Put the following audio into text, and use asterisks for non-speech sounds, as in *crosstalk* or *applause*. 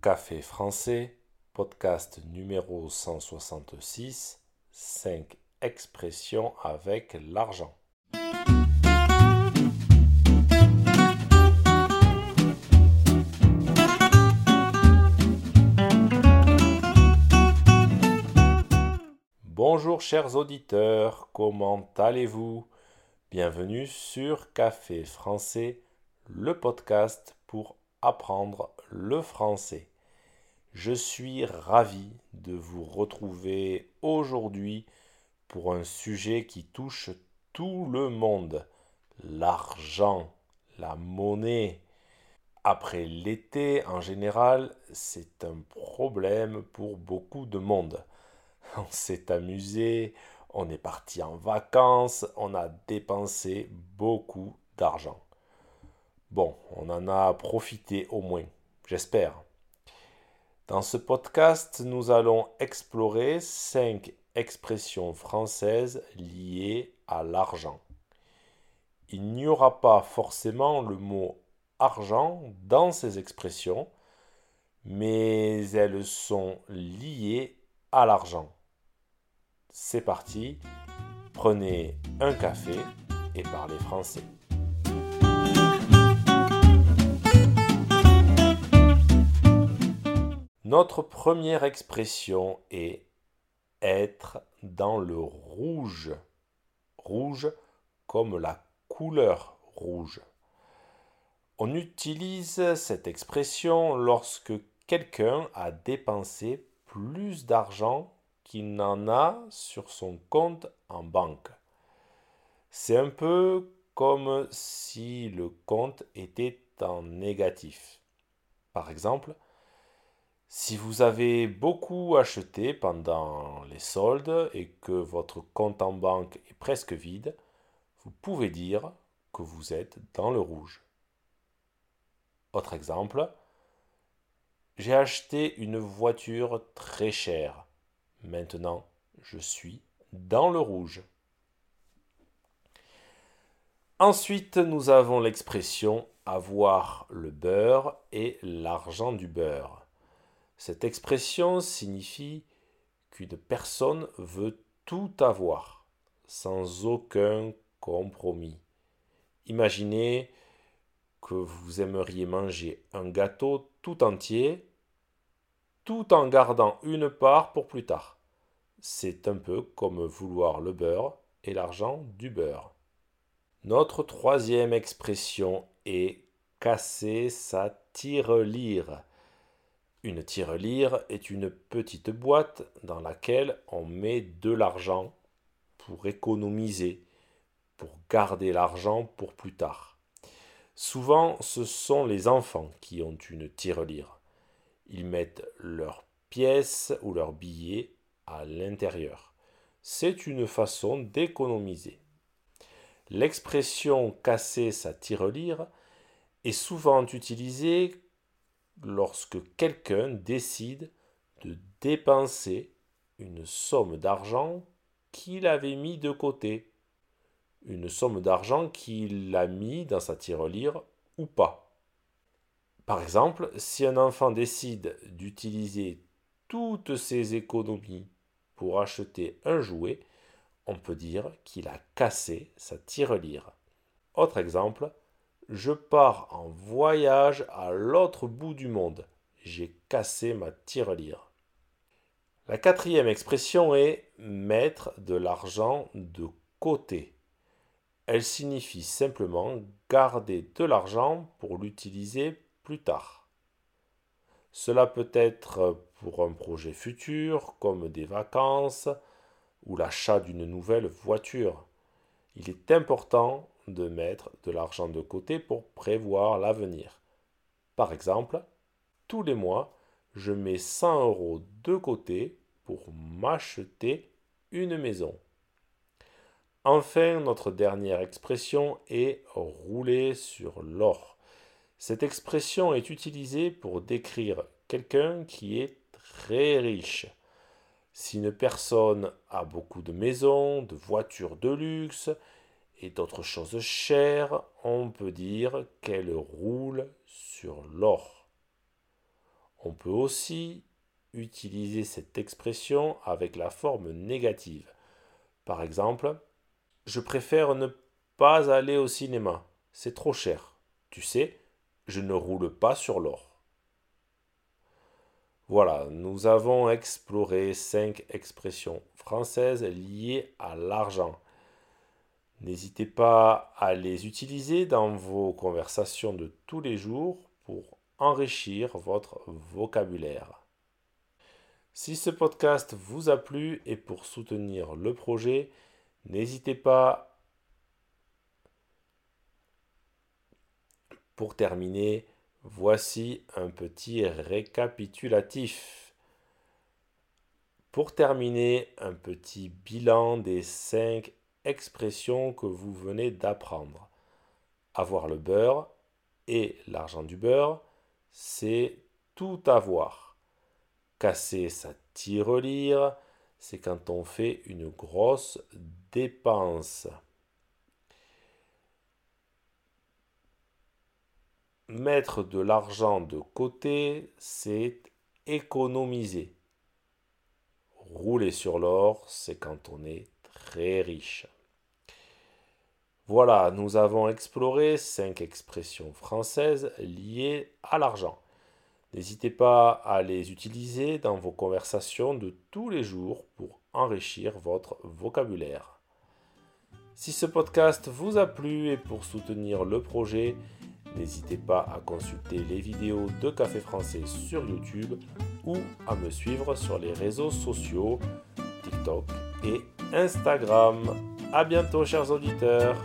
Café français, podcast numéro 166, 5 expressions avec l'argent. Bonjour chers auditeurs, comment allez-vous? Bienvenue sur Café français, le podcast pour apprendre le français. Je suis ravi de vous retrouver aujourd'hui pour un sujet qui touche tout le monde, l'argent, la monnaie. Après l'été, en général, c'est un problème pour beaucoup de monde. *laughs* On s'est amusé, on est parti en vacances, on a dépensé beaucoup d'argent. Bon, on en a profité au moins, j'espère. Dans ce podcast, nous allons explorer cinq expressions françaises liées à l'argent. Il n'y aura pas forcément le mot argent dans ces expressions, mais elles sont liées à l'argent. C'est parti, prenez un café et parlez français. Notre première expression est être dans le rouge. Rouge comme la couleur rouge. On utilise cette expression lorsque quelqu'un a dépensé plus d'argent qu'il n'en a sur son compte en banque. C'est un peu comme si le compte était en négatif. Par exemple, si vous avez beaucoup acheté pendant les soldes et que votre compte en banque est presque vide, vous pouvez dire que vous êtes dans le rouge. Autre exemple, j'ai acheté une voiture très chère. Maintenant, je suis dans le rouge. Ensuite, nous avons l'expression avoir le beurre et l'argent du beurre. Cette expression signifie qu'une personne veut tout avoir, sans aucun compromis. Imaginez que vous aimeriez manger un gâteau tout entier, tout en gardant une part pour plus tard. C'est un peu comme vouloir le beurre et l'argent du beurre. Notre troisième expression est casser sa tirelire. Une tirelire est une petite boîte dans laquelle on met de l'argent pour économiser, pour garder l'argent pour plus tard. Souvent, ce sont les enfants qui ont une tirelire. Ils mettent leurs pièces ou leurs billets à l'intérieur. C'est une façon d'économiser. L'expression casser sa tirelire est souvent utilisée lorsque quelqu'un décide de dépenser une somme d'argent qu'il avait mis de côté, une somme d'argent qu'il a mis dans sa tirelire ou pas. Par exemple, si un enfant décide d'utiliser toutes ses économies pour acheter un jouet, on peut dire qu'il a cassé sa tirelire. Autre exemple, je pars en voyage à l'autre bout du monde. J'ai cassé ma tirelire. La quatrième expression est mettre de l'argent de côté. Elle signifie simplement garder de l'argent pour l'utiliser plus tard. Cela peut être pour un projet futur comme des vacances ou l'achat d'une nouvelle voiture. Il est important de mettre de l'argent de côté pour prévoir l'avenir. Par exemple, tous les mois, je mets 100 euros de côté pour m'acheter une maison. Enfin, notre dernière expression est rouler sur l'or. Cette expression est utilisée pour décrire quelqu'un qui est très riche. Si une personne a beaucoup de maisons, de voitures de luxe, et d'autres choses chères, on peut dire qu'elle roule sur l'or. On peut aussi utiliser cette expression avec la forme négative. Par exemple, je préfère ne pas aller au cinéma, c'est trop cher. Tu sais, je ne roule pas sur l'or. Voilà, nous avons exploré cinq expressions françaises liées à l'argent. N'hésitez pas à les utiliser dans vos conversations de tous les jours pour enrichir votre vocabulaire. Si ce podcast vous a plu et pour soutenir le projet, n'hésitez pas pour terminer, voici un petit récapitulatif. Pour terminer, un petit bilan des 5 expression que vous venez d'apprendre. Avoir le beurre et l'argent du beurre, c'est tout avoir. Casser sa tirelire, c'est quand on fait une grosse dépense. Mettre de l'argent de côté, c'est économiser. Rouler sur l'or, c'est quand on est très riche. Voilà, nous avons exploré cinq expressions françaises liées à l'argent. N'hésitez pas à les utiliser dans vos conversations de tous les jours pour enrichir votre vocabulaire. Si ce podcast vous a plu et pour soutenir le projet, n'hésitez pas à consulter les vidéos de Café Français sur YouTube ou à me suivre sur les réseaux sociaux TikTok et Instagram. A bientôt chers auditeurs